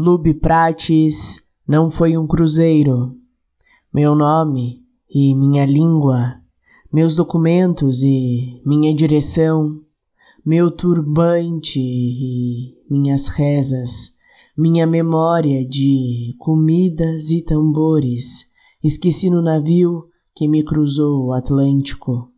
Lube Prates não foi um cruzeiro. Meu nome e minha língua, meus documentos e minha direção, meu turbante e minhas rezas, minha memória de comidas e tambores, esqueci no navio que me cruzou o Atlântico.